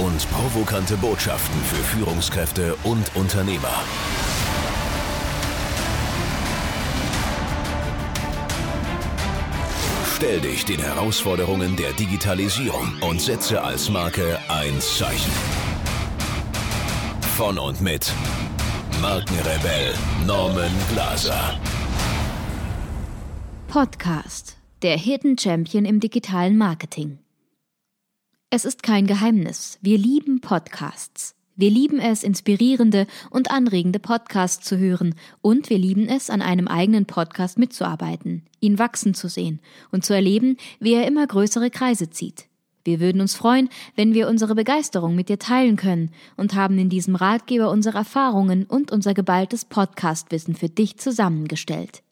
und provokante Botschaften für Führungskräfte und Unternehmer. Stell dich den Herausforderungen der Digitalisierung und setze als Marke ein Zeichen. Von und mit Markenrebell Norman Glaser. Podcast, der Hidden Champion im digitalen Marketing. Es ist kein Geheimnis. Wir lieben Podcasts. Wir lieben es, inspirierende und anregende Podcasts zu hören und wir lieben es, an einem eigenen Podcast mitzuarbeiten, ihn wachsen zu sehen und zu erleben, wie er immer größere Kreise zieht. Wir würden uns freuen, wenn wir unsere Begeisterung mit dir teilen können und haben in diesem Ratgeber unsere Erfahrungen und unser geballtes Podcastwissen für dich zusammengestellt.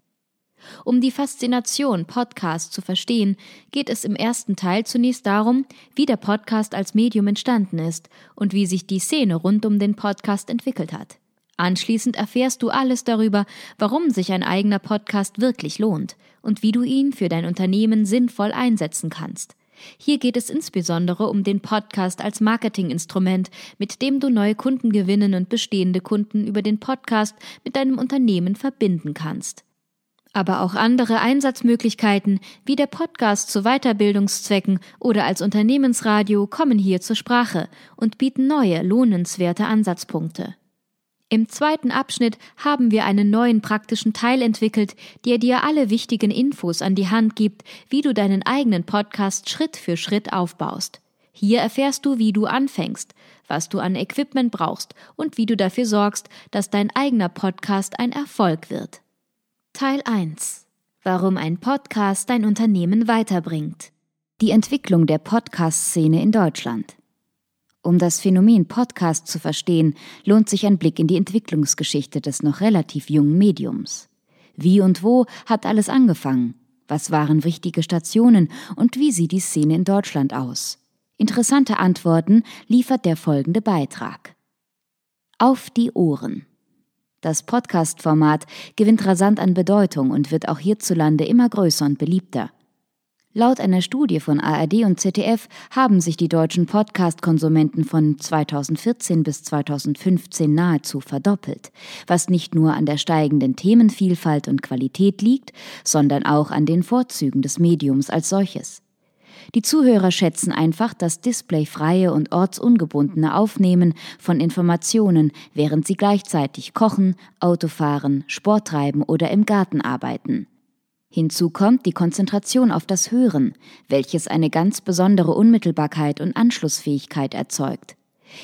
Um die Faszination Podcast zu verstehen, geht es im ersten Teil zunächst darum, wie der Podcast als Medium entstanden ist und wie sich die Szene rund um den Podcast entwickelt hat. Anschließend erfährst du alles darüber, warum sich ein eigener Podcast wirklich lohnt und wie du ihn für dein Unternehmen sinnvoll einsetzen kannst. Hier geht es insbesondere um den Podcast als Marketinginstrument, mit dem du neue Kunden gewinnen und bestehende Kunden über den Podcast mit deinem Unternehmen verbinden kannst. Aber auch andere Einsatzmöglichkeiten, wie der Podcast zu Weiterbildungszwecken oder als Unternehmensradio, kommen hier zur Sprache und bieten neue, lohnenswerte Ansatzpunkte. Im zweiten Abschnitt haben wir einen neuen praktischen Teil entwickelt, der dir alle wichtigen Infos an die Hand gibt, wie du deinen eigenen Podcast Schritt für Schritt aufbaust. Hier erfährst du, wie du anfängst, was du an Equipment brauchst und wie du dafür sorgst, dass dein eigener Podcast ein Erfolg wird. Teil 1. Warum ein Podcast dein Unternehmen weiterbringt. Die Entwicklung der Podcast-Szene in Deutschland. Um das Phänomen Podcast zu verstehen, lohnt sich ein Blick in die Entwicklungsgeschichte des noch relativ jungen Mediums. Wie und wo hat alles angefangen? Was waren wichtige Stationen und wie sieht die Szene in Deutschland aus? Interessante Antworten liefert der folgende Beitrag. Auf die Ohren. Das Podcast-Format gewinnt rasant an Bedeutung und wird auch hierzulande immer größer und beliebter. Laut einer Studie von ARD und ZDF haben sich die deutschen Podcast-Konsumenten von 2014 bis 2015 nahezu verdoppelt, was nicht nur an der steigenden Themenvielfalt und Qualität liegt, sondern auch an den Vorzügen des Mediums als solches. Die Zuhörer schätzen einfach das displayfreie und ortsungebundene Aufnehmen von Informationen, während sie gleichzeitig kochen, Autofahren, Sport treiben oder im Garten arbeiten. Hinzu kommt die Konzentration auf das Hören, welches eine ganz besondere Unmittelbarkeit und Anschlussfähigkeit erzeugt.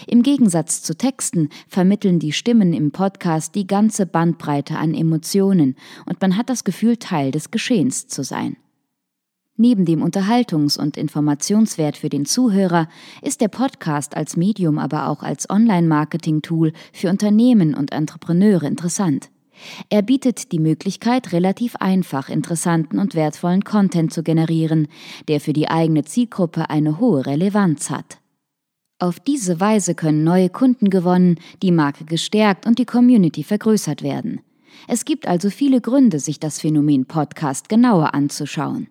Im Gegensatz zu Texten vermitteln die Stimmen im Podcast die ganze Bandbreite an Emotionen und man hat das Gefühl, Teil des Geschehens zu sein. Neben dem Unterhaltungs- und Informationswert für den Zuhörer ist der Podcast als Medium aber auch als Online-Marketing-Tool für Unternehmen und Entrepreneure interessant. Er bietet die Möglichkeit, relativ einfach interessanten und wertvollen Content zu generieren, der für die eigene Zielgruppe eine hohe Relevanz hat. Auf diese Weise können neue Kunden gewonnen, die Marke gestärkt und die Community vergrößert werden. Es gibt also viele Gründe, sich das Phänomen Podcast genauer anzuschauen.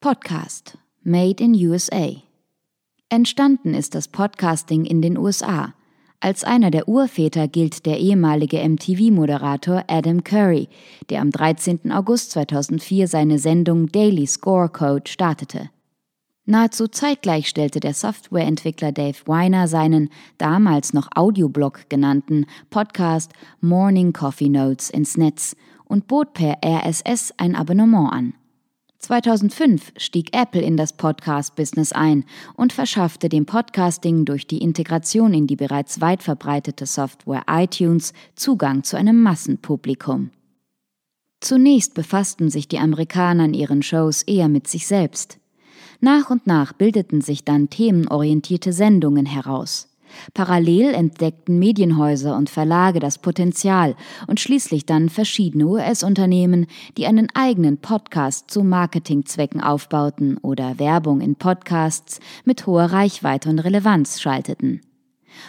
Podcast Made in USA Entstanden ist das Podcasting in den USA. Als einer der Urväter gilt der ehemalige MTV-Moderator Adam Curry, der am 13. August 2004 seine Sendung Daily Scorecode startete. Nahezu zeitgleich stellte der Softwareentwickler Dave Weiner seinen damals noch Audioblog genannten Podcast Morning Coffee Notes ins Netz und bot per RSS ein Abonnement an. 2005 stieg Apple in das Podcast-Business ein und verschaffte dem Podcasting durch die Integration in die bereits weit verbreitete Software iTunes Zugang zu einem Massenpublikum. Zunächst befassten sich die Amerikaner in ihren Shows eher mit sich selbst. Nach und nach bildeten sich dann themenorientierte Sendungen heraus. Parallel entdeckten Medienhäuser und Verlage das Potenzial und schließlich dann verschiedene US-Unternehmen, die einen eigenen Podcast zu Marketingzwecken aufbauten oder Werbung in Podcasts mit hoher Reichweite und Relevanz schalteten.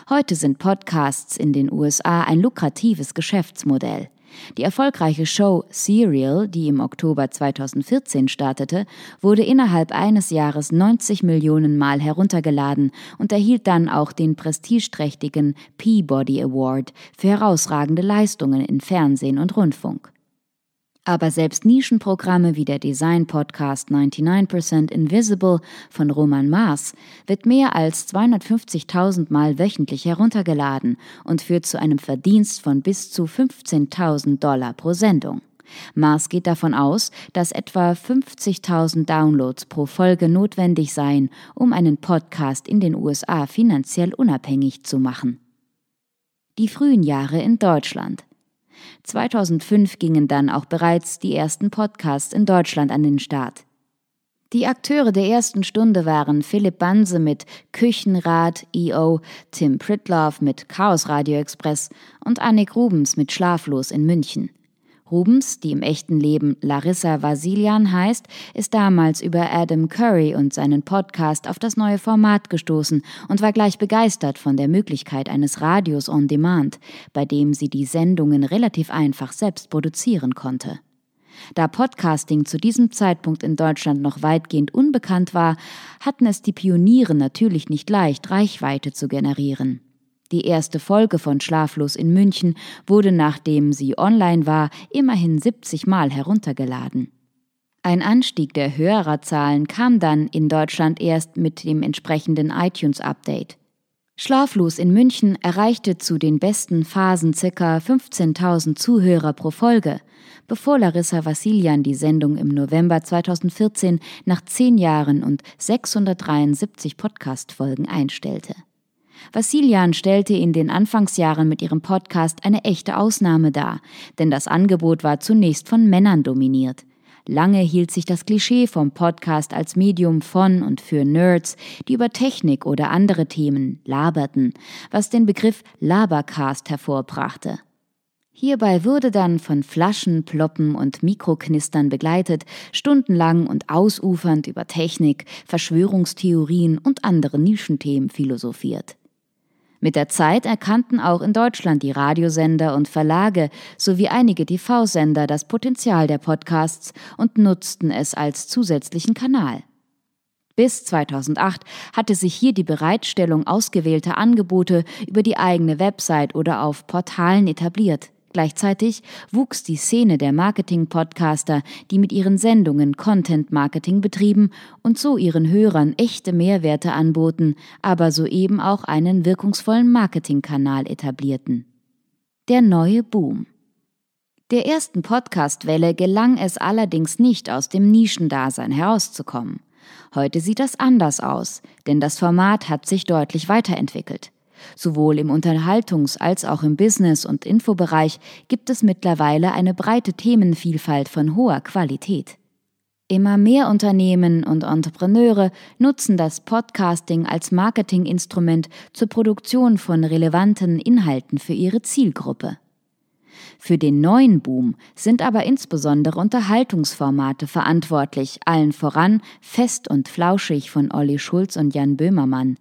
Heute sind Podcasts in den USA ein lukratives Geschäftsmodell. Die erfolgreiche Show Serial, die im Oktober 2014 startete, wurde innerhalb eines Jahres 90 Millionen Mal heruntergeladen und erhielt dann auch den prestigeträchtigen Peabody Award für herausragende Leistungen in Fernsehen und Rundfunk. Aber selbst Nischenprogramme wie der Design-Podcast 99% Invisible von Roman Mars wird mehr als 250.000 Mal wöchentlich heruntergeladen und führt zu einem Verdienst von bis zu 15.000 Dollar pro Sendung. Mars geht davon aus, dass etwa 50.000 Downloads pro Folge notwendig seien, um einen Podcast in den USA finanziell unabhängig zu machen. Die frühen Jahre in Deutschland. 2005 gingen dann auch bereits die ersten Podcasts in Deutschland an den Start. Die Akteure der ersten Stunde waren Philipp Banse mit Küchenrad EO, Tim Pritloff mit Chaos Radio Express und Annik Rubens mit Schlaflos in München. Rubens, die im echten Leben Larissa Vasilian heißt, ist damals über Adam Curry und seinen Podcast auf das neue Format gestoßen und war gleich begeistert von der Möglichkeit eines Radios on Demand, bei dem sie die Sendungen relativ einfach selbst produzieren konnte. Da Podcasting zu diesem Zeitpunkt in Deutschland noch weitgehend unbekannt war, hatten es die Pioniere natürlich nicht leicht, Reichweite zu generieren. Die erste Folge von Schlaflos in München wurde, nachdem sie online war, immerhin 70 Mal heruntergeladen. Ein Anstieg der Hörerzahlen kam dann in Deutschland erst mit dem entsprechenden iTunes-Update. Schlaflos in München erreichte zu den besten Phasen ca. 15.000 Zuhörer pro Folge, bevor Larissa Vassilian die Sendung im November 2014 nach zehn Jahren und 673 Podcast-Folgen einstellte. Vassilian stellte in den Anfangsjahren mit ihrem Podcast eine echte Ausnahme dar, denn das Angebot war zunächst von Männern dominiert. Lange hielt sich das Klischee vom Podcast als Medium von und für Nerds, die über Technik oder andere Themen laberten, was den Begriff Labercast hervorbrachte. Hierbei wurde dann von Flaschen, Ploppen und Mikroknistern begleitet, stundenlang und ausufernd über Technik, Verschwörungstheorien und andere Nischenthemen philosophiert. Mit der Zeit erkannten auch in Deutschland die Radiosender und Verlage sowie einige TV-Sender das Potenzial der Podcasts und nutzten es als zusätzlichen Kanal. Bis 2008 hatte sich hier die Bereitstellung ausgewählter Angebote über die eigene Website oder auf Portalen etabliert. Gleichzeitig wuchs die Szene der Marketing-Podcaster, die mit ihren Sendungen Content-Marketing betrieben und so ihren Hörern echte Mehrwerte anboten, aber soeben auch einen wirkungsvollen Marketingkanal etablierten. Der neue Boom. Der ersten Podcast-Welle gelang es allerdings nicht, aus dem Nischendasein herauszukommen. Heute sieht das anders aus, denn das Format hat sich deutlich weiterentwickelt. Sowohl im Unterhaltungs- als auch im Business- und Infobereich gibt es mittlerweile eine breite Themenvielfalt von hoher Qualität. Immer mehr Unternehmen und Entrepreneure nutzen das Podcasting als Marketinginstrument zur Produktion von relevanten Inhalten für ihre Zielgruppe. Für den neuen Boom sind aber insbesondere Unterhaltungsformate verantwortlich, allen voran Fest und Flauschig von Olli Schulz und Jan Böhmermann,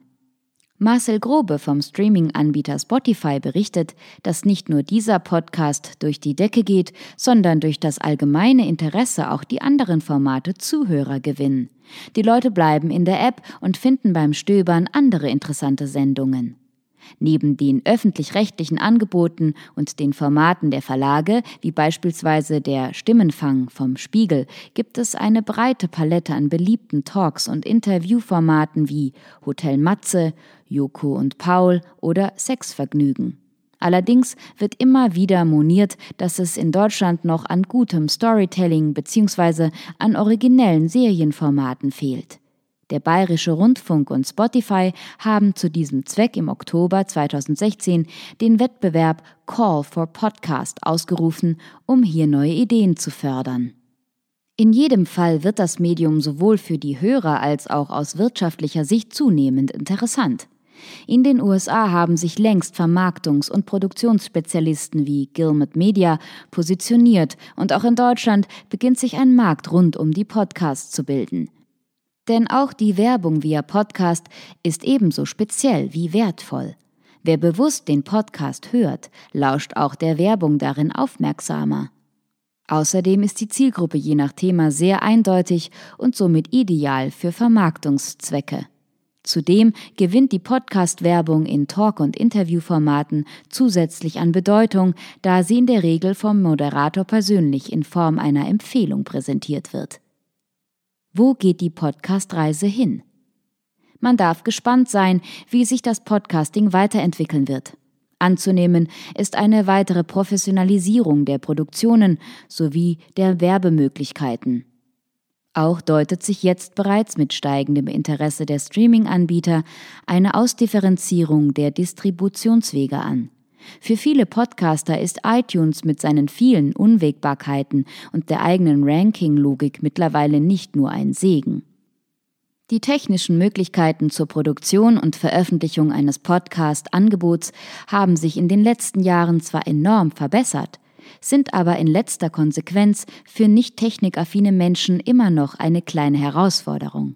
Marcel Grobe vom Streaming-Anbieter Spotify berichtet, dass nicht nur dieser Podcast durch die Decke geht, sondern durch das allgemeine Interesse auch die anderen Formate Zuhörer gewinnen. Die Leute bleiben in der App und finden beim Stöbern andere interessante Sendungen. Neben den öffentlich-rechtlichen Angeboten und den Formaten der Verlage, wie beispielsweise der Stimmenfang vom Spiegel, gibt es eine breite Palette an beliebten Talks und Interviewformaten wie Hotel Matze, Joko und Paul oder Sexvergnügen. Allerdings wird immer wieder moniert, dass es in Deutschland noch an gutem Storytelling bzw. an originellen Serienformaten fehlt. Der Bayerische Rundfunk und Spotify haben zu diesem Zweck im Oktober 2016 den Wettbewerb Call for Podcast ausgerufen, um hier neue Ideen zu fördern. In jedem Fall wird das Medium sowohl für die Hörer als auch aus wirtschaftlicher Sicht zunehmend interessant. In den USA haben sich längst Vermarktungs- und Produktionsspezialisten wie Gilmet Media positioniert und auch in Deutschland beginnt sich ein Markt rund um die Podcasts zu bilden. Denn auch die Werbung via Podcast ist ebenso speziell wie wertvoll. Wer bewusst den Podcast hört, lauscht auch der Werbung darin aufmerksamer. Außerdem ist die Zielgruppe je nach Thema sehr eindeutig und somit ideal für Vermarktungszwecke. Zudem gewinnt die Podcast-Werbung in Talk- und Interviewformaten zusätzlich an Bedeutung, da sie in der Regel vom Moderator persönlich in Form einer Empfehlung präsentiert wird. Wo geht die Podcast-Reise hin? Man darf gespannt sein, wie sich das Podcasting weiterentwickeln wird. Anzunehmen ist eine weitere Professionalisierung der Produktionen sowie der Werbemöglichkeiten. Auch deutet sich jetzt bereits mit steigendem Interesse der Streaming-Anbieter eine Ausdifferenzierung der Distributionswege an. Für viele Podcaster ist iTunes mit seinen vielen Unwägbarkeiten und der eigenen Ranking-Logik mittlerweile nicht nur ein Segen. Die technischen Möglichkeiten zur Produktion und Veröffentlichung eines Podcast-Angebots haben sich in den letzten Jahren zwar enorm verbessert, sind aber in letzter Konsequenz für nicht technikaffine Menschen immer noch eine kleine Herausforderung.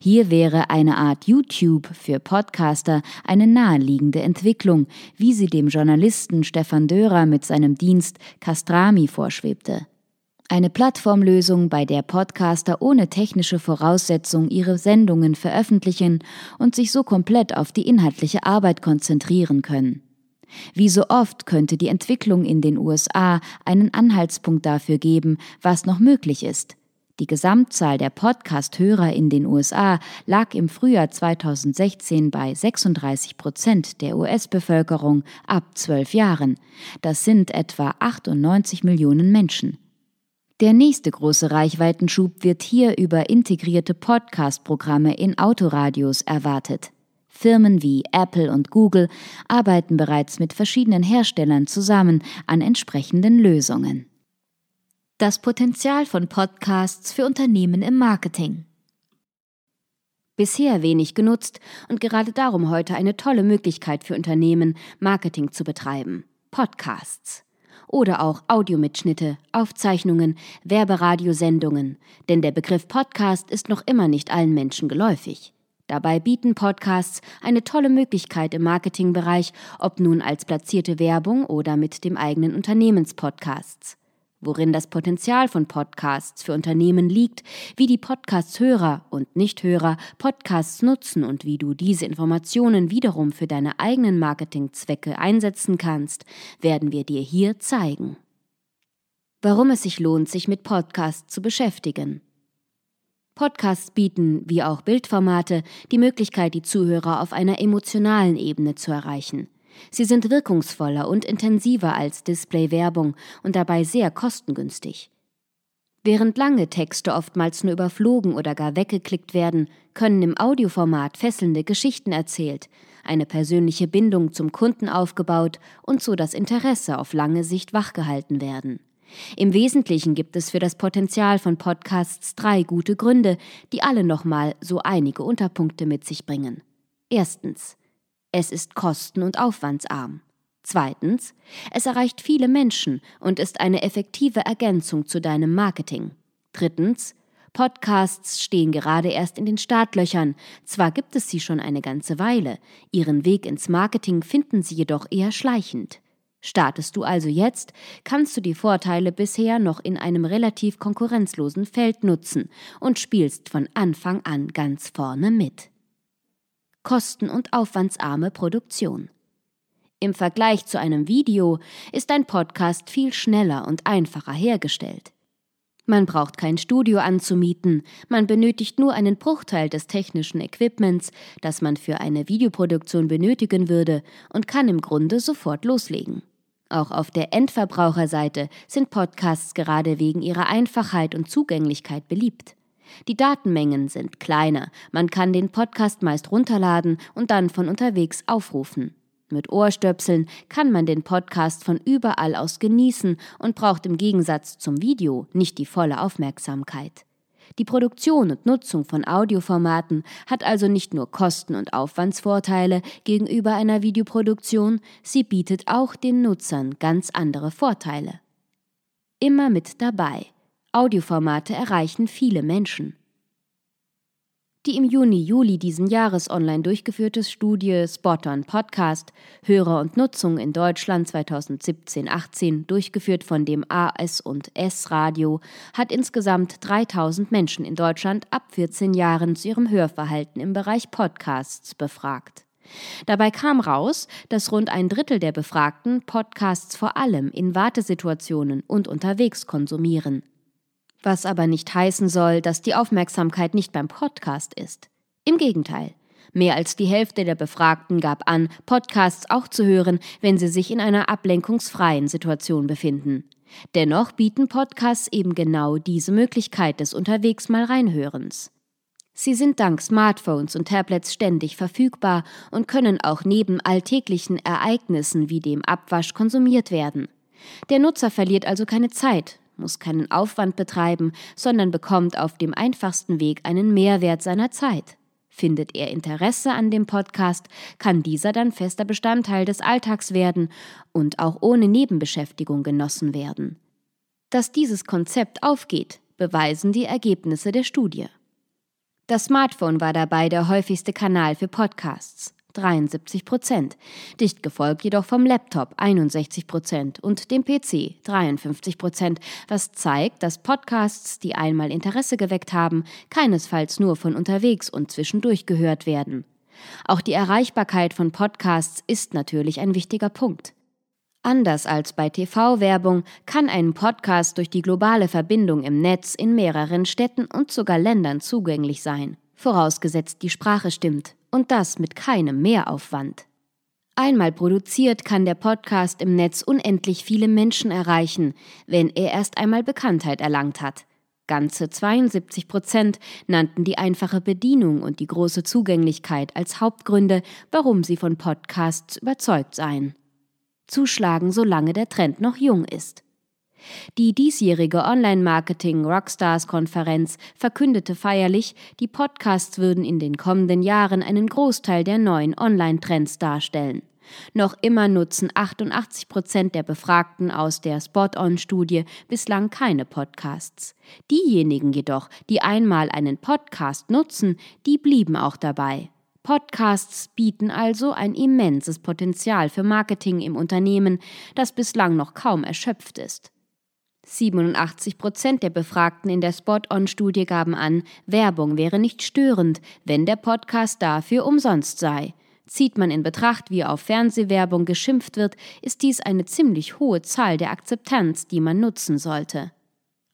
Hier wäre eine Art YouTube für Podcaster eine naheliegende Entwicklung, wie sie dem Journalisten Stefan Dörer mit seinem Dienst Castrami vorschwebte. Eine Plattformlösung, bei der Podcaster ohne technische Voraussetzung ihre Sendungen veröffentlichen und sich so komplett auf die inhaltliche Arbeit konzentrieren können. Wie so oft könnte die Entwicklung in den USA einen Anhaltspunkt dafür geben, was noch möglich ist. Die Gesamtzahl der Podcast-Hörer in den USA lag im Frühjahr 2016 bei 36 Prozent der US-Bevölkerung ab zwölf Jahren. Das sind etwa 98 Millionen Menschen. Der nächste große Reichweitenschub wird hier über integrierte Podcast-Programme in Autoradios erwartet. Firmen wie Apple und Google arbeiten bereits mit verschiedenen Herstellern zusammen an entsprechenden Lösungen. Das Potenzial von Podcasts für Unternehmen im Marketing. Bisher wenig genutzt und gerade darum heute eine tolle Möglichkeit für Unternehmen, Marketing zu betreiben. Podcasts. Oder auch Audiomitschnitte, Aufzeichnungen, Werberadiosendungen. Denn der Begriff Podcast ist noch immer nicht allen Menschen geläufig. Dabei bieten Podcasts eine tolle Möglichkeit im Marketingbereich, ob nun als platzierte Werbung oder mit dem eigenen Unternehmenspodcasts worin das Potenzial von Podcasts für Unternehmen liegt, wie die Podcast-Hörer und Nichthörer Podcasts nutzen und wie du diese Informationen wiederum für deine eigenen Marketingzwecke einsetzen kannst, werden wir dir hier zeigen. Warum es sich lohnt, sich mit Podcasts zu beschäftigen. Podcasts bieten, wie auch Bildformate, die Möglichkeit, die Zuhörer auf einer emotionalen Ebene zu erreichen. Sie sind wirkungsvoller und intensiver als Display-Werbung und dabei sehr kostengünstig. Während lange Texte oftmals nur überflogen oder gar weggeklickt werden, können im Audioformat fesselnde Geschichten erzählt, eine persönliche Bindung zum Kunden aufgebaut und so das Interesse auf lange Sicht wachgehalten werden. Im Wesentlichen gibt es für das Potenzial von Podcasts drei gute Gründe, die alle nochmal so einige Unterpunkte mit sich bringen. Erstens. Es ist kosten- und aufwandsarm. Zweitens. Es erreicht viele Menschen und ist eine effektive Ergänzung zu deinem Marketing. Drittens. Podcasts stehen gerade erst in den Startlöchern. Zwar gibt es sie schon eine ganze Weile, ihren Weg ins Marketing finden sie jedoch eher schleichend. Startest du also jetzt, kannst du die Vorteile bisher noch in einem relativ konkurrenzlosen Feld nutzen und spielst von Anfang an ganz vorne mit. Kosten- und aufwandsarme Produktion. Im Vergleich zu einem Video ist ein Podcast viel schneller und einfacher hergestellt. Man braucht kein Studio anzumieten, man benötigt nur einen Bruchteil des technischen Equipments, das man für eine Videoproduktion benötigen würde, und kann im Grunde sofort loslegen. Auch auf der Endverbraucherseite sind Podcasts gerade wegen ihrer Einfachheit und Zugänglichkeit beliebt. Die Datenmengen sind kleiner, man kann den Podcast meist runterladen und dann von unterwegs aufrufen. Mit Ohrstöpseln kann man den Podcast von überall aus genießen und braucht im Gegensatz zum Video nicht die volle Aufmerksamkeit. Die Produktion und Nutzung von Audioformaten hat also nicht nur Kosten- und Aufwandsvorteile gegenüber einer Videoproduktion, sie bietet auch den Nutzern ganz andere Vorteile. Immer mit dabei. Audioformate erreichen viele Menschen. Die im Juni-Juli diesen Jahres online durchgeführte Studie Spot on Podcast Hörer und Nutzung in Deutschland 2017-18, durchgeführt von dem AS und S Radio, hat insgesamt 3000 Menschen in Deutschland ab 14 Jahren zu ihrem Hörverhalten im Bereich Podcasts befragt. Dabei kam raus, dass rund ein Drittel der Befragten Podcasts vor allem in Wartesituationen und unterwegs konsumieren. Was aber nicht heißen soll, dass die Aufmerksamkeit nicht beim Podcast ist. Im Gegenteil. Mehr als die Hälfte der Befragten gab an, Podcasts auch zu hören, wenn sie sich in einer ablenkungsfreien Situation befinden. Dennoch bieten Podcasts eben genau diese Möglichkeit des Unterwegs mal reinhörens. Sie sind dank Smartphones und Tablets ständig verfügbar und können auch neben alltäglichen Ereignissen wie dem Abwasch konsumiert werden. Der Nutzer verliert also keine Zeit, muss keinen Aufwand betreiben, sondern bekommt auf dem einfachsten Weg einen Mehrwert seiner Zeit. Findet er Interesse an dem Podcast, kann dieser dann fester Bestandteil des Alltags werden und auch ohne Nebenbeschäftigung genossen werden. Dass dieses Konzept aufgeht, beweisen die Ergebnisse der Studie. Das Smartphone war dabei der häufigste Kanal für Podcasts. 73 Prozent, dicht gefolgt jedoch vom Laptop 61 Prozent und dem PC 53 Prozent, was zeigt, dass Podcasts, die einmal Interesse geweckt haben, keinesfalls nur von unterwegs und zwischendurch gehört werden. Auch die Erreichbarkeit von Podcasts ist natürlich ein wichtiger Punkt. Anders als bei TV-Werbung kann ein Podcast durch die globale Verbindung im Netz in mehreren Städten und sogar Ländern zugänglich sein, vorausgesetzt die Sprache stimmt und das mit keinem Mehraufwand. Einmal produziert kann der Podcast im Netz unendlich viele Menschen erreichen, wenn er erst einmal Bekanntheit erlangt hat. Ganze 72 Prozent nannten die einfache Bedienung und die große Zugänglichkeit als Hauptgründe, warum sie von Podcasts überzeugt seien. Zuschlagen, solange der Trend noch jung ist. Die diesjährige Online-Marketing-Rockstars-Konferenz verkündete feierlich, die Podcasts würden in den kommenden Jahren einen Großteil der neuen Online-Trends darstellen. Noch immer nutzen 88 Prozent der Befragten aus der Spot-On-Studie bislang keine Podcasts. Diejenigen jedoch, die einmal einen Podcast nutzen, die blieben auch dabei. Podcasts bieten also ein immenses Potenzial für Marketing im Unternehmen, das bislang noch kaum erschöpft ist. 87 Prozent der Befragten in der Spot-On-Studie gaben an, Werbung wäre nicht störend, wenn der Podcast dafür umsonst sei. Zieht man in Betracht, wie auf Fernsehwerbung geschimpft wird, ist dies eine ziemlich hohe Zahl der Akzeptanz, die man nutzen sollte.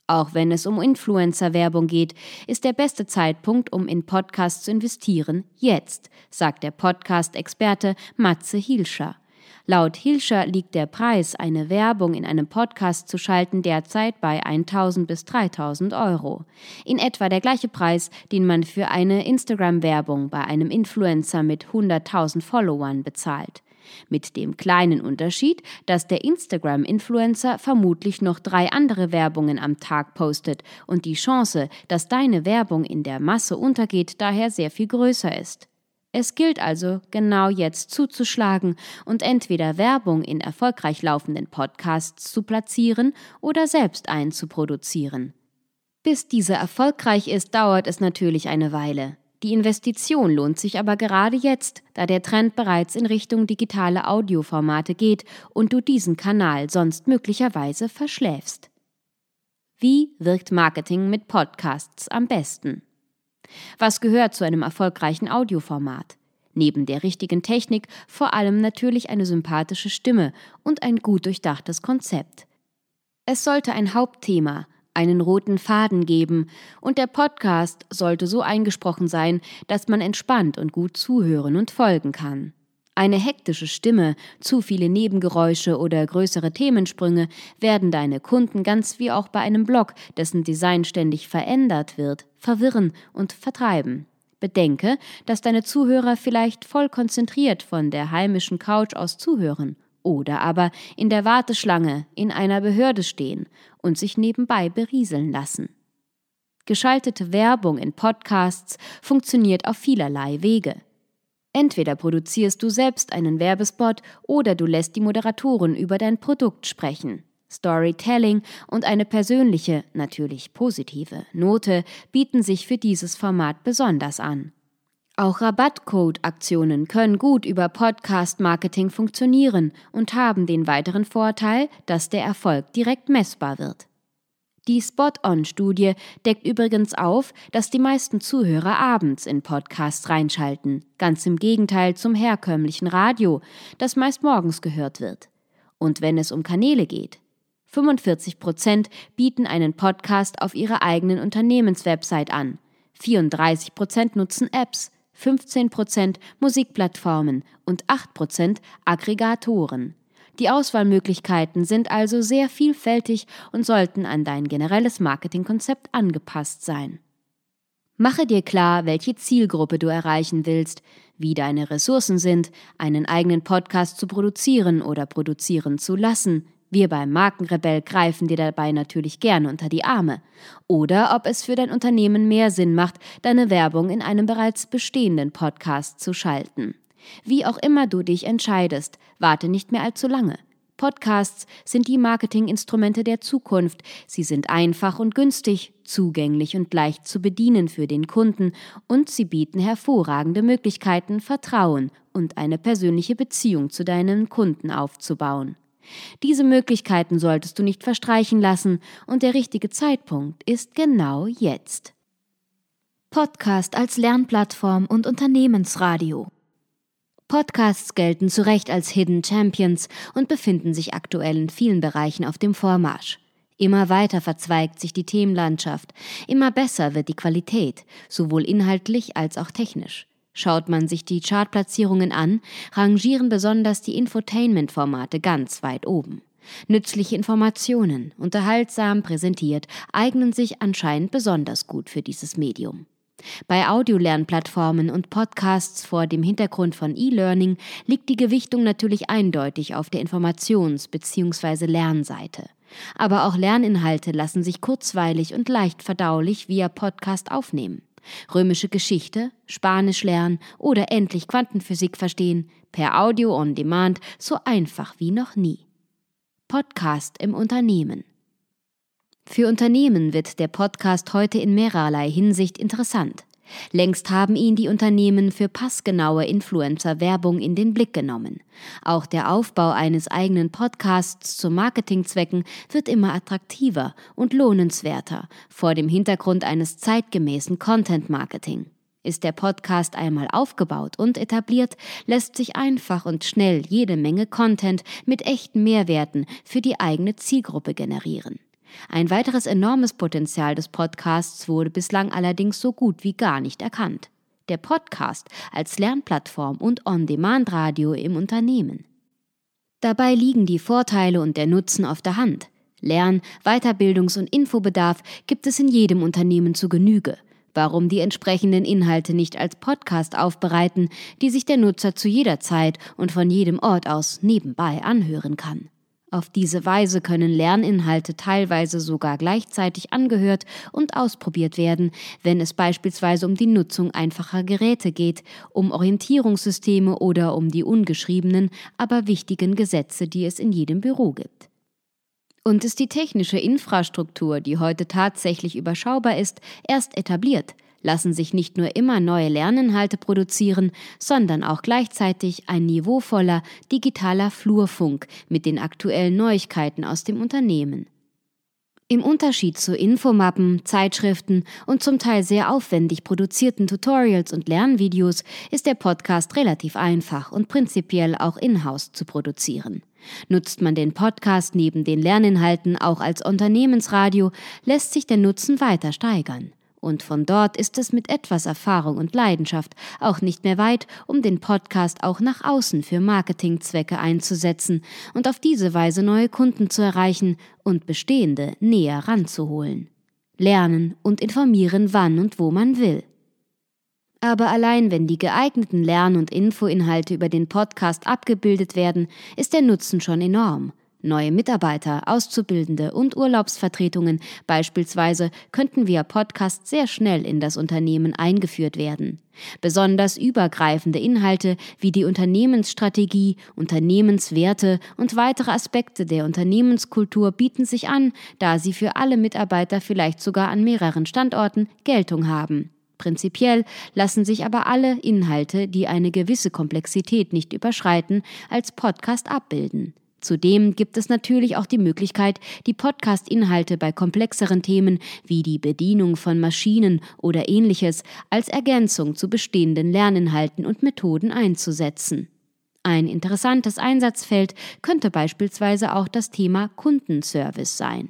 Auch wenn es um Influencer-Werbung geht, ist der beste Zeitpunkt, um in Podcasts zu investieren, jetzt, sagt der Podcast-Experte Matze Hielscher. Laut Hilscher liegt der Preis, eine Werbung in einem Podcast zu schalten, derzeit bei 1000 bis 3000 Euro. In etwa der gleiche Preis, den man für eine Instagram-Werbung bei einem Influencer mit 100.000 Followern bezahlt. Mit dem kleinen Unterschied, dass der Instagram-Influencer vermutlich noch drei andere Werbungen am Tag postet und die Chance, dass deine Werbung in der Masse untergeht, daher sehr viel größer ist. Es gilt also, genau jetzt zuzuschlagen und entweder Werbung in erfolgreich laufenden Podcasts zu platzieren oder selbst einzuproduzieren. Bis diese erfolgreich ist, dauert es natürlich eine Weile. Die Investition lohnt sich aber gerade jetzt, da der Trend bereits in Richtung digitale Audioformate geht und du diesen Kanal sonst möglicherweise verschläfst. Wie wirkt Marketing mit Podcasts am besten? Was gehört zu einem erfolgreichen Audioformat? Neben der richtigen Technik vor allem natürlich eine sympathische Stimme und ein gut durchdachtes Konzept. Es sollte ein Hauptthema, einen roten Faden geben, und der Podcast sollte so eingesprochen sein, dass man entspannt und gut zuhören und folgen kann. Eine hektische Stimme, zu viele Nebengeräusche oder größere Themensprünge werden deine Kunden ganz wie auch bei einem Blog, dessen Design ständig verändert wird, verwirren und vertreiben. Bedenke, dass deine Zuhörer vielleicht voll konzentriert von der heimischen Couch aus zuhören oder aber in der Warteschlange in einer Behörde stehen und sich nebenbei berieseln lassen. Geschaltete Werbung in Podcasts funktioniert auf vielerlei Wege. Entweder produzierst du selbst einen Werbespot oder du lässt die Moderatoren über dein Produkt sprechen. Storytelling und eine persönliche, natürlich positive Note bieten sich für dieses Format besonders an. Auch Rabattcode-Aktionen können gut über Podcast-Marketing funktionieren und haben den weiteren Vorteil, dass der Erfolg direkt messbar wird. Die Spot-on-Studie deckt übrigens auf, dass die meisten Zuhörer abends in Podcasts reinschalten, ganz im Gegenteil zum herkömmlichen Radio, das meist morgens gehört wird. Und wenn es um Kanäle geht, 45 Prozent bieten einen Podcast auf ihrer eigenen Unternehmenswebsite an, 34 Prozent nutzen Apps, 15 Prozent Musikplattformen. Und 8 Prozent Aggregatoren. Die Auswahlmöglichkeiten sind also sehr vielfältig und sollten an dein generelles Marketingkonzept angepasst sein. Mache dir klar, welche Zielgruppe du erreichen willst, wie deine Ressourcen sind, einen eigenen Podcast zu produzieren oder produzieren zu lassen. Wir beim Markenrebell greifen dir dabei natürlich gerne unter die Arme. Oder ob es für dein Unternehmen mehr Sinn macht, deine Werbung in einem bereits bestehenden Podcast zu schalten. Wie auch immer du dich entscheidest, warte nicht mehr allzu lange. Podcasts sind die Marketinginstrumente der Zukunft. Sie sind einfach und günstig, zugänglich und leicht zu bedienen für den Kunden und sie bieten hervorragende Möglichkeiten, Vertrauen und eine persönliche Beziehung zu deinen Kunden aufzubauen. Diese Möglichkeiten solltest du nicht verstreichen lassen und der richtige Zeitpunkt ist genau jetzt. Podcast als Lernplattform und Unternehmensradio. Podcasts gelten zu Recht als Hidden Champions und befinden sich aktuell in vielen Bereichen auf dem Vormarsch. Immer weiter verzweigt sich die Themenlandschaft, immer besser wird die Qualität, sowohl inhaltlich als auch technisch. Schaut man sich die Chartplatzierungen an, rangieren besonders die Infotainment-Formate ganz weit oben. Nützliche Informationen, unterhaltsam präsentiert, eignen sich anscheinend besonders gut für dieses Medium. Bei Audiolernplattformen und Podcasts vor dem Hintergrund von E-Learning liegt die Gewichtung natürlich eindeutig auf der Informations- bzw. Lernseite. Aber auch Lerninhalte lassen sich kurzweilig und leicht verdaulich via Podcast aufnehmen. Römische Geschichte, Spanisch lernen oder endlich Quantenphysik verstehen, per Audio on Demand, so einfach wie noch nie. Podcast im Unternehmen. Für Unternehmen wird der Podcast heute in mehrerlei Hinsicht interessant. Längst haben ihn die Unternehmen für passgenaue Influencer-Werbung in den Blick genommen. Auch der Aufbau eines eigenen Podcasts zu Marketingzwecken wird immer attraktiver und lohnenswerter vor dem Hintergrund eines zeitgemäßen Content-Marketing. Ist der Podcast einmal aufgebaut und etabliert, lässt sich einfach und schnell jede Menge Content mit echten Mehrwerten für die eigene Zielgruppe generieren. Ein weiteres enormes Potenzial des Podcasts wurde bislang allerdings so gut wie gar nicht erkannt. Der Podcast als Lernplattform und On-Demand-Radio im Unternehmen. Dabei liegen die Vorteile und der Nutzen auf der Hand. Lern-, Weiterbildungs- und Infobedarf gibt es in jedem Unternehmen zu Genüge. Warum die entsprechenden Inhalte nicht als Podcast aufbereiten, die sich der Nutzer zu jeder Zeit und von jedem Ort aus nebenbei anhören kann. Auf diese Weise können Lerninhalte teilweise sogar gleichzeitig angehört und ausprobiert werden, wenn es beispielsweise um die Nutzung einfacher Geräte geht, um Orientierungssysteme oder um die ungeschriebenen, aber wichtigen Gesetze, die es in jedem Büro gibt. Und ist die technische Infrastruktur, die heute tatsächlich überschaubar ist, erst etabliert, lassen sich nicht nur immer neue Lerninhalte produzieren, sondern auch gleichzeitig ein niveauvoller digitaler Flurfunk mit den aktuellen Neuigkeiten aus dem Unternehmen. Im Unterschied zu Infomappen, Zeitschriften und zum Teil sehr aufwendig produzierten Tutorials und Lernvideos ist der Podcast relativ einfach und prinzipiell auch in-house zu produzieren. Nutzt man den Podcast neben den Lerninhalten auch als Unternehmensradio, lässt sich der Nutzen weiter steigern. Und von dort ist es mit etwas Erfahrung und Leidenschaft auch nicht mehr weit, um den Podcast auch nach außen für Marketingzwecke einzusetzen und auf diese Weise neue Kunden zu erreichen und bestehende näher ranzuholen. Lernen und informieren, wann und wo man will. Aber allein wenn die geeigneten Lern- und Infoinhalte über den Podcast abgebildet werden, ist der Nutzen schon enorm. Neue Mitarbeiter, Auszubildende und Urlaubsvertretungen beispielsweise könnten via Podcast sehr schnell in das Unternehmen eingeführt werden. Besonders übergreifende Inhalte wie die Unternehmensstrategie, Unternehmenswerte und weitere Aspekte der Unternehmenskultur bieten sich an, da sie für alle Mitarbeiter vielleicht sogar an mehreren Standorten Geltung haben. Prinzipiell lassen sich aber alle Inhalte, die eine gewisse Komplexität nicht überschreiten, als Podcast abbilden. Zudem gibt es natürlich auch die Möglichkeit, die Podcast-Inhalte bei komplexeren Themen wie die Bedienung von Maschinen oder ähnliches als Ergänzung zu bestehenden Lerninhalten und Methoden einzusetzen. Ein interessantes Einsatzfeld könnte beispielsweise auch das Thema Kundenservice sein.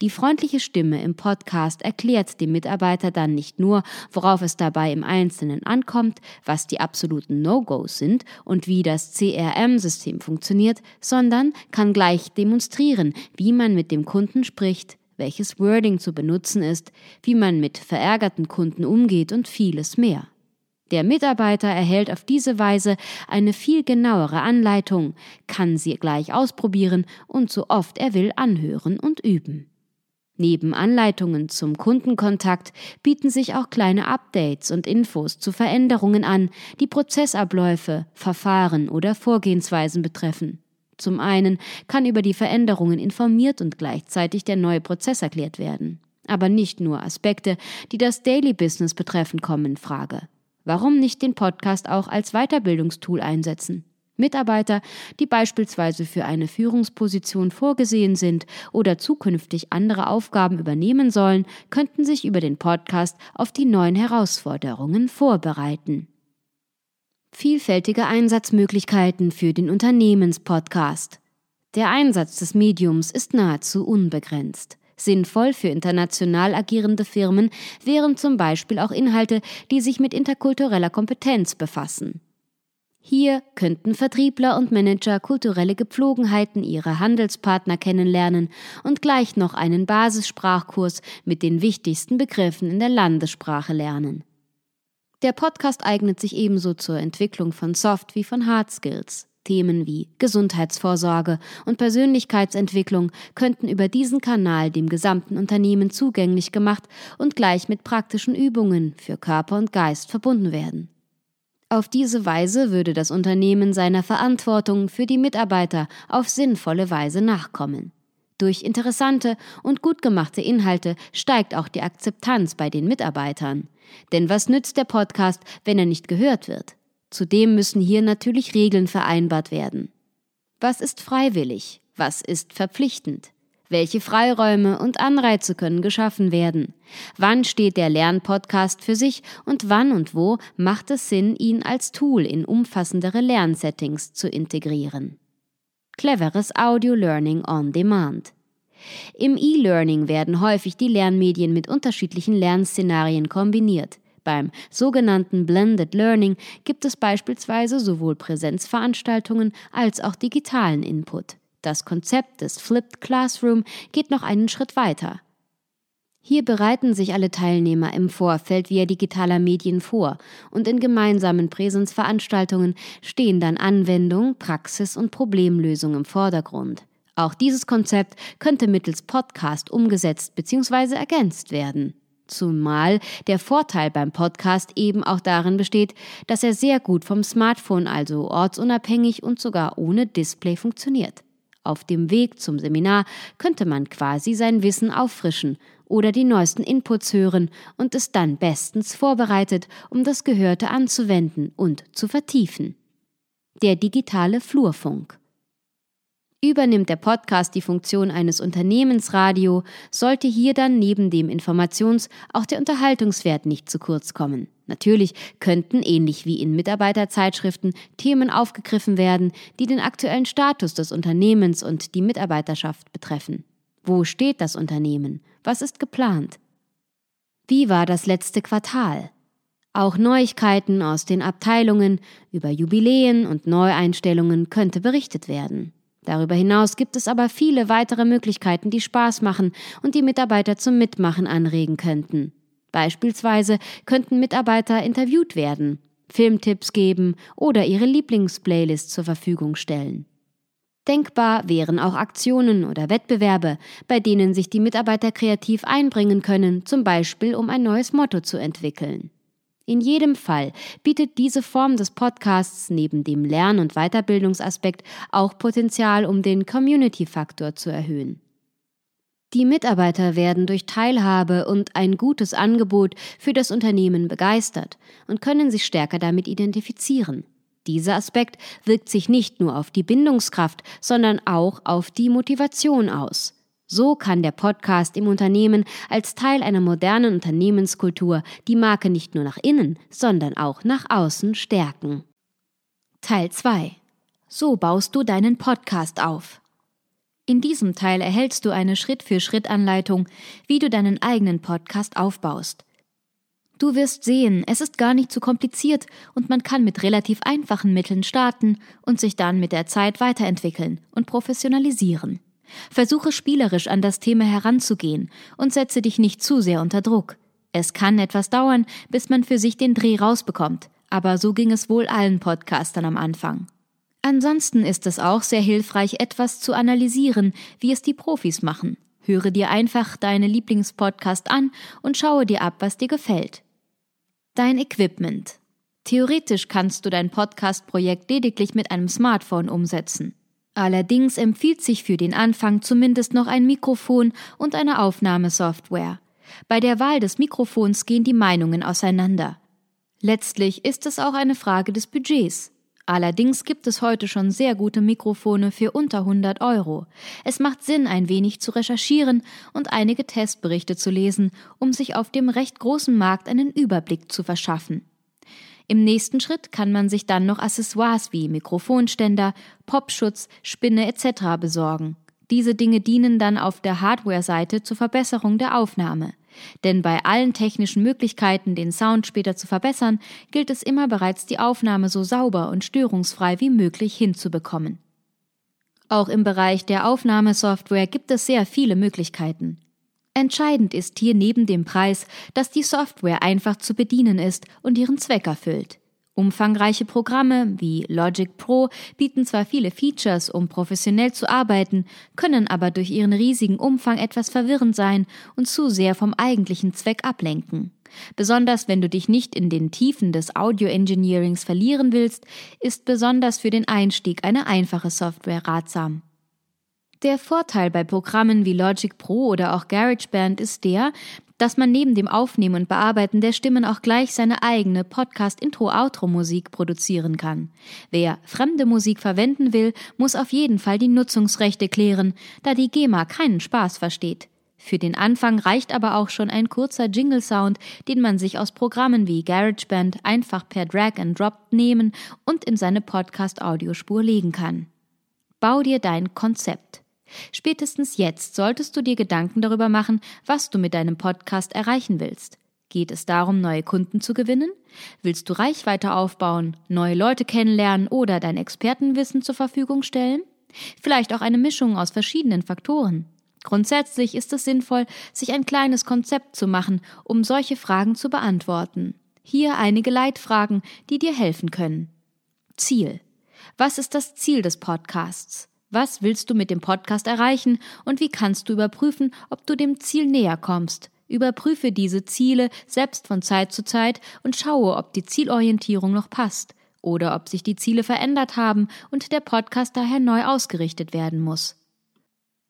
Die freundliche Stimme im Podcast erklärt dem Mitarbeiter dann nicht nur, worauf es dabei im Einzelnen ankommt, was die absoluten No-Gos sind und wie das CRM-System funktioniert, sondern kann gleich demonstrieren, wie man mit dem Kunden spricht, welches Wording zu benutzen ist, wie man mit verärgerten Kunden umgeht und vieles mehr. Der Mitarbeiter erhält auf diese Weise eine viel genauere Anleitung, kann sie gleich ausprobieren und so oft er will anhören und üben. Neben Anleitungen zum Kundenkontakt bieten sich auch kleine Updates und Infos zu Veränderungen an, die Prozessabläufe, Verfahren oder Vorgehensweisen betreffen. Zum einen kann über die Veränderungen informiert und gleichzeitig der neue Prozess erklärt werden. Aber nicht nur Aspekte, die das Daily Business betreffen, kommen in Frage. Warum nicht den Podcast auch als Weiterbildungstool einsetzen? Mitarbeiter, die beispielsweise für eine Führungsposition vorgesehen sind oder zukünftig andere Aufgaben übernehmen sollen, könnten sich über den Podcast auf die neuen Herausforderungen vorbereiten. Vielfältige Einsatzmöglichkeiten für den Unternehmenspodcast. Der Einsatz des Mediums ist nahezu unbegrenzt. Sinnvoll für international agierende Firmen wären zum Beispiel auch Inhalte, die sich mit interkultureller Kompetenz befassen. Hier könnten Vertriebler und Manager kulturelle Gepflogenheiten ihrer Handelspartner kennenlernen und gleich noch einen Basissprachkurs mit den wichtigsten Begriffen in der Landessprache lernen. Der Podcast eignet sich ebenso zur Entwicklung von Soft wie von Hard Skills. Themen wie Gesundheitsvorsorge und Persönlichkeitsentwicklung könnten über diesen Kanal dem gesamten Unternehmen zugänglich gemacht und gleich mit praktischen Übungen für Körper und Geist verbunden werden. Auf diese Weise würde das Unternehmen seiner Verantwortung für die Mitarbeiter auf sinnvolle Weise nachkommen. Durch interessante und gut gemachte Inhalte steigt auch die Akzeptanz bei den Mitarbeitern. Denn was nützt der Podcast, wenn er nicht gehört wird? Zudem müssen hier natürlich Regeln vereinbart werden. Was ist freiwillig? Was ist verpflichtend? Welche Freiräume und Anreize können geschaffen werden? Wann steht der Lernpodcast für sich und wann und wo macht es Sinn, ihn als Tool in umfassendere Lernsettings zu integrieren? Cleveres Audio Learning on Demand. Im E-Learning werden häufig die Lernmedien mit unterschiedlichen Lernszenarien kombiniert. Beim sogenannten Blended Learning gibt es beispielsweise sowohl Präsenzveranstaltungen als auch digitalen Input. Das Konzept des Flipped Classroom geht noch einen Schritt weiter. Hier bereiten sich alle Teilnehmer im Vorfeld via digitaler Medien vor und in gemeinsamen Präsenzveranstaltungen stehen dann Anwendung, Praxis und Problemlösung im Vordergrund. Auch dieses Konzept könnte mittels Podcast umgesetzt bzw. ergänzt werden. Zumal der Vorteil beim Podcast eben auch darin besteht, dass er sehr gut vom Smartphone, also ortsunabhängig und sogar ohne Display funktioniert. Auf dem Weg zum Seminar könnte man quasi sein Wissen auffrischen oder die neuesten Inputs hören und ist dann bestens vorbereitet, um das Gehörte anzuwenden und zu vertiefen. Der digitale Flurfunk. Übernimmt der Podcast die Funktion eines Unternehmensradio, sollte hier dann neben dem Informations- auch der Unterhaltungswert nicht zu kurz kommen. Natürlich könnten, ähnlich wie in Mitarbeiterzeitschriften, Themen aufgegriffen werden, die den aktuellen Status des Unternehmens und die Mitarbeiterschaft betreffen. Wo steht das Unternehmen? Was ist geplant? Wie war das letzte Quartal? Auch Neuigkeiten aus den Abteilungen über Jubiläen und Neueinstellungen könnte berichtet werden. Darüber hinaus gibt es aber viele weitere Möglichkeiten, die Spaß machen und die Mitarbeiter zum Mitmachen anregen könnten. Beispielsweise könnten Mitarbeiter interviewt werden, Filmtipps geben oder ihre Lieblingsplaylist zur Verfügung stellen. Denkbar wären auch Aktionen oder Wettbewerbe, bei denen sich die Mitarbeiter kreativ einbringen können, zum Beispiel um ein neues Motto zu entwickeln. In jedem Fall bietet diese Form des Podcasts neben dem Lern- und Weiterbildungsaspekt auch Potenzial, um den Community-Faktor zu erhöhen. Die Mitarbeiter werden durch Teilhabe und ein gutes Angebot für das Unternehmen begeistert und können sich stärker damit identifizieren. Dieser Aspekt wirkt sich nicht nur auf die Bindungskraft, sondern auch auf die Motivation aus. So kann der Podcast im Unternehmen als Teil einer modernen Unternehmenskultur die Marke nicht nur nach innen, sondern auch nach außen stärken. Teil 2. So baust du deinen Podcast auf. In diesem Teil erhältst du eine Schritt-für-Schritt-Anleitung, wie du deinen eigenen Podcast aufbaust. Du wirst sehen, es ist gar nicht zu kompliziert und man kann mit relativ einfachen Mitteln starten und sich dann mit der Zeit weiterentwickeln und professionalisieren. Versuche spielerisch an das Thema heranzugehen und setze dich nicht zu sehr unter Druck. Es kann etwas dauern, bis man für sich den Dreh rausbekommt, aber so ging es wohl allen Podcastern am Anfang. Ansonsten ist es auch sehr hilfreich, etwas zu analysieren, wie es die Profis machen. Höre dir einfach deine Lieblingspodcast an und schaue dir ab, was dir gefällt. Dein Equipment. Theoretisch kannst du dein Podcast-Projekt lediglich mit einem Smartphone umsetzen. Allerdings empfiehlt sich für den Anfang zumindest noch ein Mikrofon und eine Aufnahmesoftware. Bei der Wahl des Mikrofons gehen die Meinungen auseinander. Letztlich ist es auch eine Frage des Budgets. Allerdings gibt es heute schon sehr gute Mikrofone für unter 100 Euro. Es macht Sinn, ein wenig zu recherchieren und einige Testberichte zu lesen, um sich auf dem recht großen Markt einen Überblick zu verschaffen. Im nächsten Schritt kann man sich dann noch Accessoires wie Mikrofonständer, Popschutz, Spinne etc. besorgen. Diese Dinge dienen dann auf der Hardware-Seite zur Verbesserung der Aufnahme. Denn bei allen technischen Möglichkeiten, den Sound später zu verbessern, gilt es immer bereits, die Aufnahme so sauber und störungsfrei wie möglich hinzubekommen. Auch im Bereich der Aufnahmesoftware gibt es sehr viele Möglichkeiten. Entscheidend ist hier neben dem Preis, dass die Software einfach zu bedienen ist und ihren Zweck erfüllt. Umfangreiche Programme wie Logic Pro bieten zwar viele Features, um professionell zu arbeiten, können aber durch ihren riesigen Umfang etwas verwirrend sein und zu sehr vom eigentlichen Zweck ablenken. Besonders wenn du dich nicht in den Tiefen des Audio Engineerings verlieren willst, ist besonders für den Einstieg eine einfache Software ratsam. Der Vorteil bei Programmen wie Logic Pro oder auch GarageBand ist der, dass man neben dem Aufnehmen und Bearbeiten der Stimmen auch gleich seine eigene Podcast-Intro-Outro-Musik produzieren kann. Wer fremde Musik verwenden will, muss auf jeden Fall die Nutzungsrechte klären, da die GEMA keinen Spaß versteht. Für den Anfang reicht aber auch schon ein kurzer Jingle-Sound, den man sich aus Programmen wie GarageBand einfach per Drag and Drop nehmen und in seine Podcast-Audiospur legen kann. Bau dir dein Konzept. Spätestens jetzt solltest du dir Gedanken darüber machen, was du mit deinem Podcast erreichen willst. Geht es darum, neue Kunden zu gewinnen? Willst du Reichweite aufbauen, neue Leute kennenlernen oder dein Expertenwissen zur Verfügung stellen? Vielleicht auch eine Mischung aus verschiedenen Faktoren. Grundsätzlich ist es sinnvoll, sich ein kleines Konzept zu machen, um solche Fragen zu beantworten. Hier einige Leitfragen, die dir helfen können. Ziel. Was ist das Ziel des Podcasts? Was willst du mit dem Podcast erreichen und wie kannst du überprüfen, ob du dem Ziel näher kommst? Überprüfe diese Ziele selbst von Zeit zu Zeit und schaue, ob die Zielorientierung noch passt oder ob sich die Ziele verändert haben und der Podcast daher neu ausgerichtet werden muss.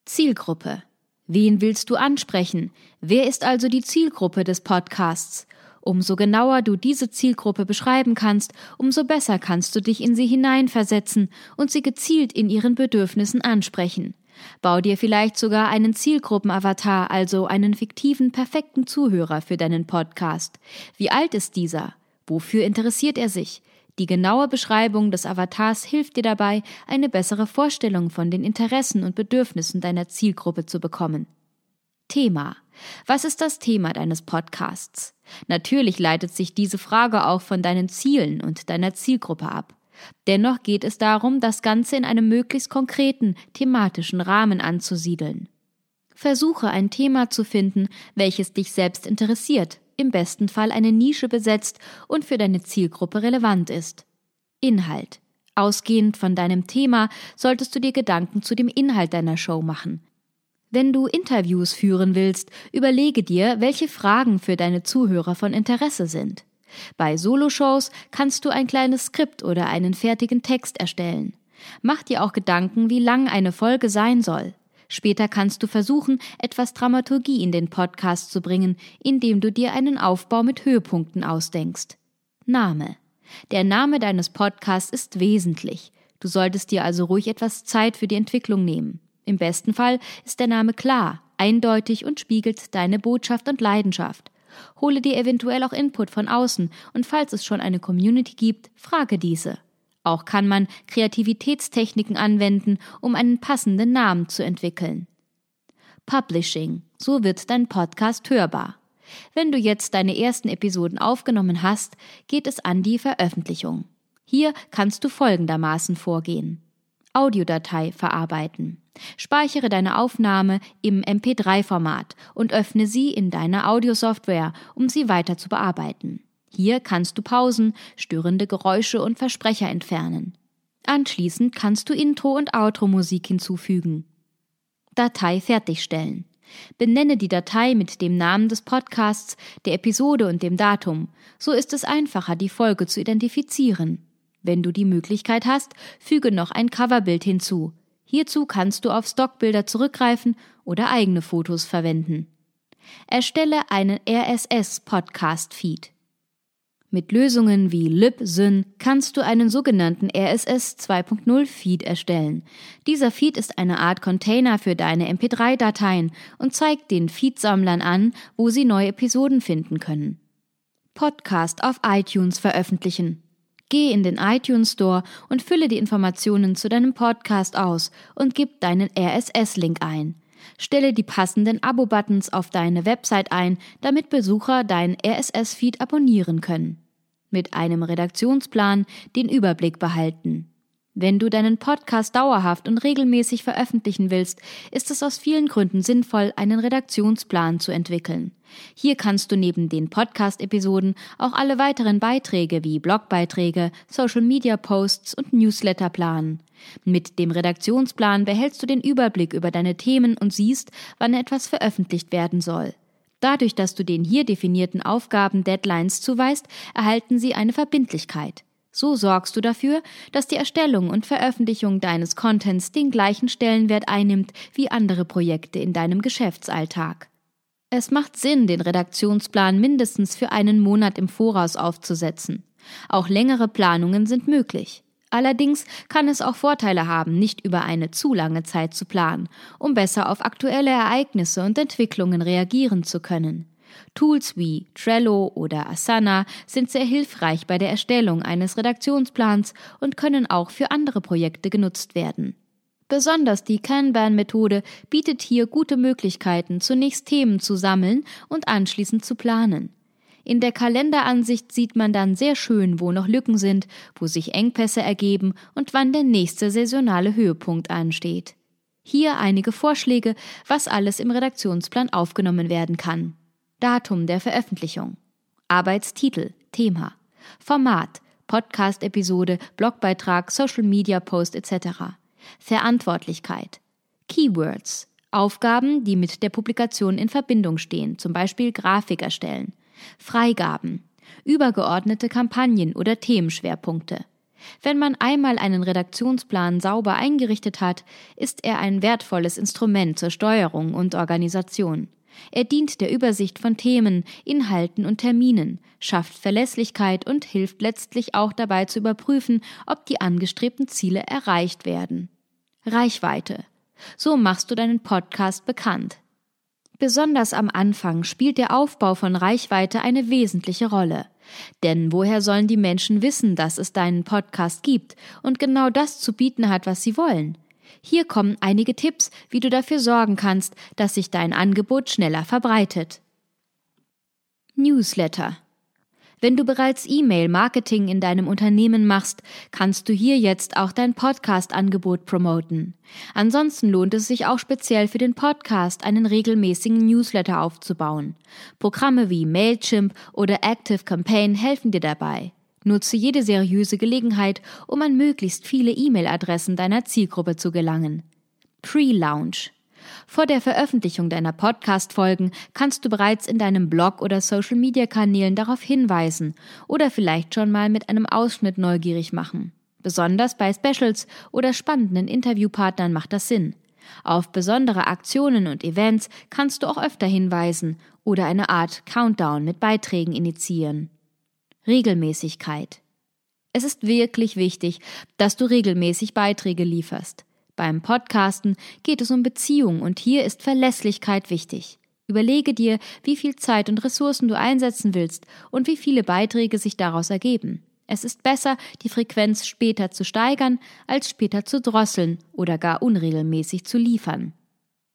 Zielgruppe. Wen willst du ansprechen? Wer ist also die Zielgruppe des Podcasts? Umso genauer du diese Zielgruppe beschreiben kannst, umso besser kannst du dich in sie hineinversetzen und sie gezielt in ihren Bedürfnissen ansprechen. Bau dir vielleicht sogar einen Zielgruppenavatar, also einen fiktiven, perfekten Zuhörer für deinen Podcast. Wie alt ist dieser? Wofür interessiert er sich? Die genaue Beschreibung des Avatars hilft dir dabei, eine bessere Vorstellung von den Interessen und Bedürfnissen deiner Zielgruppe zu bekommen. Thema. Was ist das Thema deines Podcasts? Natürlich leitet sich diese Frage auch von deinen Zielen und deiner Zielgruppe ab. Dennoch geht es darum, das Ganze in einem möglichst konkreten, thematischen Rahmen anzusiedeln. Versuche ein Thema zu finden, welches dich selbst interessiert, im besten Fall eine Nische besetzt und für deine Zielgruppe relevant ist. Inhalt. Ausgehend von deinem Thema solltest du dir Gedanken zu dem Inhalt deiner Show machen. Wenn du Interviews führen willst, überlege dir, welche Fragen für deine Zuhörer von Interesse sind. Bei Soloshows kannst du ein kleines Skript oder einen fertigen Text erstellen. Mach dir auch Gedanken, wie lang eine Folge sein soll. Später kannst du versuchen, etwas Dramaturgie in den Podcast zu bringen, indem du dir einen Aufbau mit Höhepunkten ausdenkst. Name. Der Name deines Podcasts ist wesentlich. Du solltest dir also ruhig etwas Zeit für die Entwicklung nehmen. Im besten Fall ist der Name klar, eindeutig und spiegelt deine Botschaft und Leidenschaft. Hole dir eventuell auch Input von außen und falls es schon eine Community gibt, frage diese. Auch kann man Kreativitätstechniken anwenden, um einen passenden Namen zu entwickeln. Publishing. So wird dein Podcast hörbar. Wenn du jetzt deine ersten Episoden aufgenommen hast, geht es an die Veröffentlichung. Hier kannst du folgendermaßen vorgehen. Audiodatei verarbeiten. Speichere deine Aufnahme im MP3-Format und öffne sie in deiner Audiosoftware, um sie weiter zu bearbeiten. Hier kannst du Pausen, störende Geräusche und Versprecher entfernen. Anschließend kannst du Intro- und Outro-Musik hinzufügen. Datei fertigstellen. Benenne die Datei mit dem Namen des Podcasts, der Episode und dem Datum. So ist es einfacher, die Folge zu identifizieren. Wenn du die Möglichkeit hast, füge noch ein Coverbild hinzu. Hierzu kannst du auf Stockbilder zurückgreifen oder eigene Fotos verwenden. Erstelle einen RSS-Podcast-Feed. Mit Lösungen wie LibSyn kannst du einen sogenannten RSS 2.0 Feed erstellen. Dieser Feed ist eine Art Container für deine MP3-Dateien und zeigt den Feedsammlern an, wo sie neue Episoden finden können. Podcast auf iTunes veröffentlichen. Geh in den iTunes Store und fülle die Informationen zu deinem Podcast aus und gib deinen RSS-Link ein. Stelle die passenden Abo-Buttons auf deine Website ein, damit Besucher deinen RSS-Feed abonnieren können mit einem Redaktionsplan den Überblick behalten. Wenn du deinen Podcast dauerhaft und regelmäßig veröffentlichen willst, ist es aus vielen Gründen sinnvoll, einen Redaktionsplan zu entwickeln. Hier kannst du neben den Podcast-Episoden auch alle weiteren Beiträge wie Blogbeiträge, Social-Media-Posts und Newsletter planen. Mit dem Redaktionsplan behältst du den Überblick über deine Themen und siehst, wann etwas veröffentlicht werden soll. Dadurch, dass du den hier definierten Aufgaben Deadlines zuweist, erhalten sie eine Verbindlichkeit. So sorgst du dafür, dass die Erstellung und Veröffentlichung deines Contents den gleichen Stellenwert einnimmt wie andere Projekte in deinem Geschäftsalltag. Es macht Sinn, den Redaktionsplan mindestens für einen Monat im Voraus aufzusetzen. Auch längere Planungen sind möglich. Allerdings kann es auch Vorteile haben, nicht über eine zu lange Zeit zu planen, um besser auf aktuelle Ereignisse und Entwicklungen reagieren zu können. Tools wie Trello oder Asana sind sehr hilfreich bei der Erstellung eines Redaktionsplans und können auch für andere Projekte genutzt werden. Besonders die Kanban-Methode bietet hier gute Möglichkeiten, zunächst Themen zu sammeln und anschließend zu planen. In der Kalenderansicht sieht man dann sehr schön, wo noch Lücken sind, wo sich Engpässe ergeben und wann der nächste saisonale Höhepunkt ansteht. Hier einige Vorschläge, was alles im Redaktionsplan aufgenommen werden kann. Datum der Veröffentlichung. Arbeitstitel, Thema. Format, Podcast-Episode, Blogbeitrag, Social-Media-Post etc. Verantwortlichkeit. Keywords, Aufgaben, die mit der Publikation in Verbindung stehen, zum Beispiel Grafik erstellen. Freigaben, übergeordnete Kampagnen oder Themenschwerpunkte. Wenn man einmal einen Redaktionsplan sauber eingerichtet hat, ist er ein wertvolles Instrument zur Steuerung und Organisation. Er dient der Übersicht von Themen, Inhalten und Terminen, schafft Verlässlichkeit und hilft letztlich auch dabei zu überprüfen, ob die angestrebten Ziele erreicht werden. Reichweite. So machst du deinen Podcast bekannt. Besonders am Anfang spielt der Aufbau von Reichweite eine wesentliche Rolle. Denn woher sollen die Menschen wissen, dass es deinen Podcast gibt und genau das zu bieten hat, was sie wollen? Hier kommen einige Tipps, wie du dafür sorgen kannst, dass sich dein Angebot schneller verbreitet. Newsletter wenn du bereits E-Mail-Marketing in deinem Unternehmen machst, kannst du hier jetzt auch dein Podcast-Angebot promoten. Ansonsten lohnt es sich auch speziell für den Podcast einen regelmäßigen Newsletter aufzubauen. Programme wie Mailchimp oder Active Campaign helfen dir dabei. Nutze jede seriöse Gelegenheit, um an möglichst viele E-Mail-Adressen deiner Zielgruppe zu gelangen. Pre-Launch vor der Veröffentlichung deiner Podcast-Folgen kannst du bereits in deinem Blog oder Social-Media-Kanälen darauf hinweisen oder vielleicht schon mal mit einem Ausschnitt neugierig machen. Besonders bei Specials oder spannenden Interviewpartnern macht das Sinn. Auf besondere Aktionen und Events kannst du auch öfter hinweisen oder eine Art Countdown mit Beiträgen initiieren. Regelmäßigkeit. Es ist wirklich wichtig, dass du regelmäßig Beiträge lieferst. Beim Podcasten geht es um Beziehung und hier ist Verlässlichkeit wichtig. Überlege dir, wie viel Zeit und Ressourcen du einsetzen willst und wie viele Beiträge sich daraus ergeben. Es ist besser, die Frequenz später zu steigern, als später zu drosseln oder gar unregelmäßig zu liefern.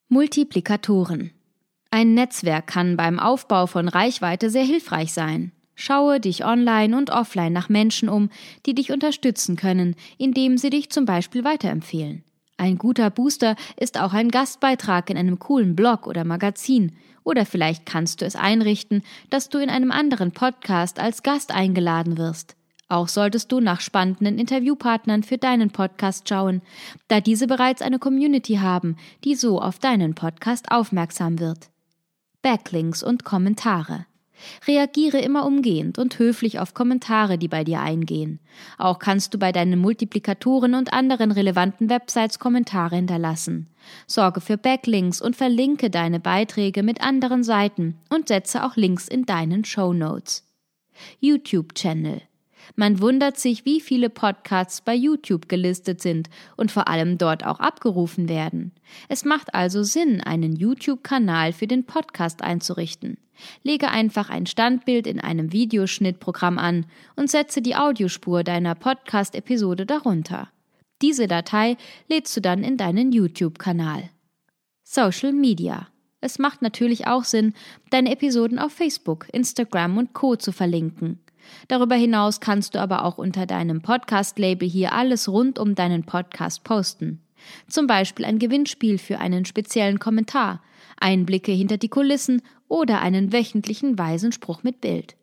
Multiplikatoren. Ein Netzwerk kann beim Aufbau von Reichweite sehr hilfreich sein. Schaue dich online und offline nach Menschen um, die dich unterstützen können, indem sie dich zum Beispiel weiterempfehlen. Ein guter Booster ist auch ein Gastbeitrag in einem coolen Blog oder Magazin. Oder vielleicht kannst du es einrichten, dass du in einem anderen Podcast als Gast eingeladen wirst. Auch solltest du nach spannenden Interviewpartnern für deinen Podcast schauen, da diese bereits eine Community haben, die so auf deinen Podcast aufmerksam wird. Backlinks und Kommentare. Reagiere immer umgehend und höflich auf Kommentare, die bei dir eingehen. Auch kannst du bei deinen Multiplikatoren und anderen relevanten Websites Kommentare hinterlassen. Sorge für Backlinks und verlinke deine Beiträge mit anderen Seiten und setze auch Links in deinen Show Notes. YouTube-Channel. Man wundert sich, wie viele Podcasts bei YouTube gelistet sind und vor allem dort auch abgerufen werden. Es macht also Sinn, einen YouTube-Kanal für den Podcast einzurichten. Lege einfach ein Standbild in einem Videoschnittprogramm an und setze die Audiospur deiner Podcast-Episode darunter. Diese Datei lädst du dann in deinen YouTube-Kanal. Social Media. Es macht natürlich auch Sinn, deine Episoden auf Facebook, Instagram und Co zu verlinken. Darüber hinaus kannst du aber auch unter deinem Podcast-Label hier alles rund um deinen Podcast posten. Zum Beispiel ein Gewinnspiel für einen speziellen Kommentar, Einblicke hinter die Kulissen oder einen wöchentlichen weisen Spruch mit Bild.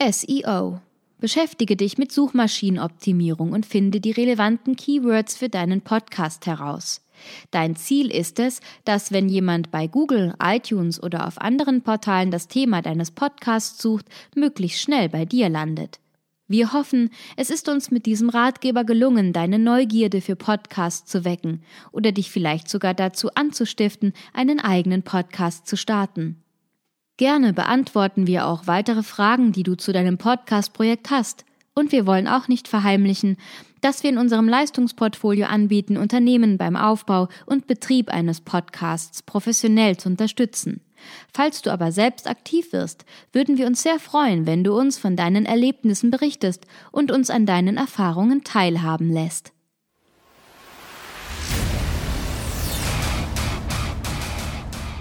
SEO. Beschäftige dich mit Suchmaschinenoptimierung und finde die relevanten Keywords für deinen Podcast heraus. Dein Ziel ist es, dass wenn jemand bei Google, iTunes oder auf anderen Portalen das Thema deines Podcasts sucht, möglichst schnell bei dir landet. Wir hoffen, es ist uns mit diesem Ratgeber gelungen, deine Neugierde für Podcasts zu wecken oder dich vielleicht sogar dazu anzustiften, einen eigenen Podcast zu starten. Gerne beantworten wir auch weitere Fragen, die du zu deinem Podcast-Projekt hast. Und wir wollen auch nicht verheimlichen, dass wir in unserem Leistungsportfolio anbieten, Unternehmen beim Aufbau und Betrieb eines Podcasts professionell zu unterstützen. Falls du aber selbst aktiv wirst, würden wir uns sehr freuen, wenn du uns von deinen Erlebnissen berichtest und uns an deinen Erfahrungen teilhaben lässt.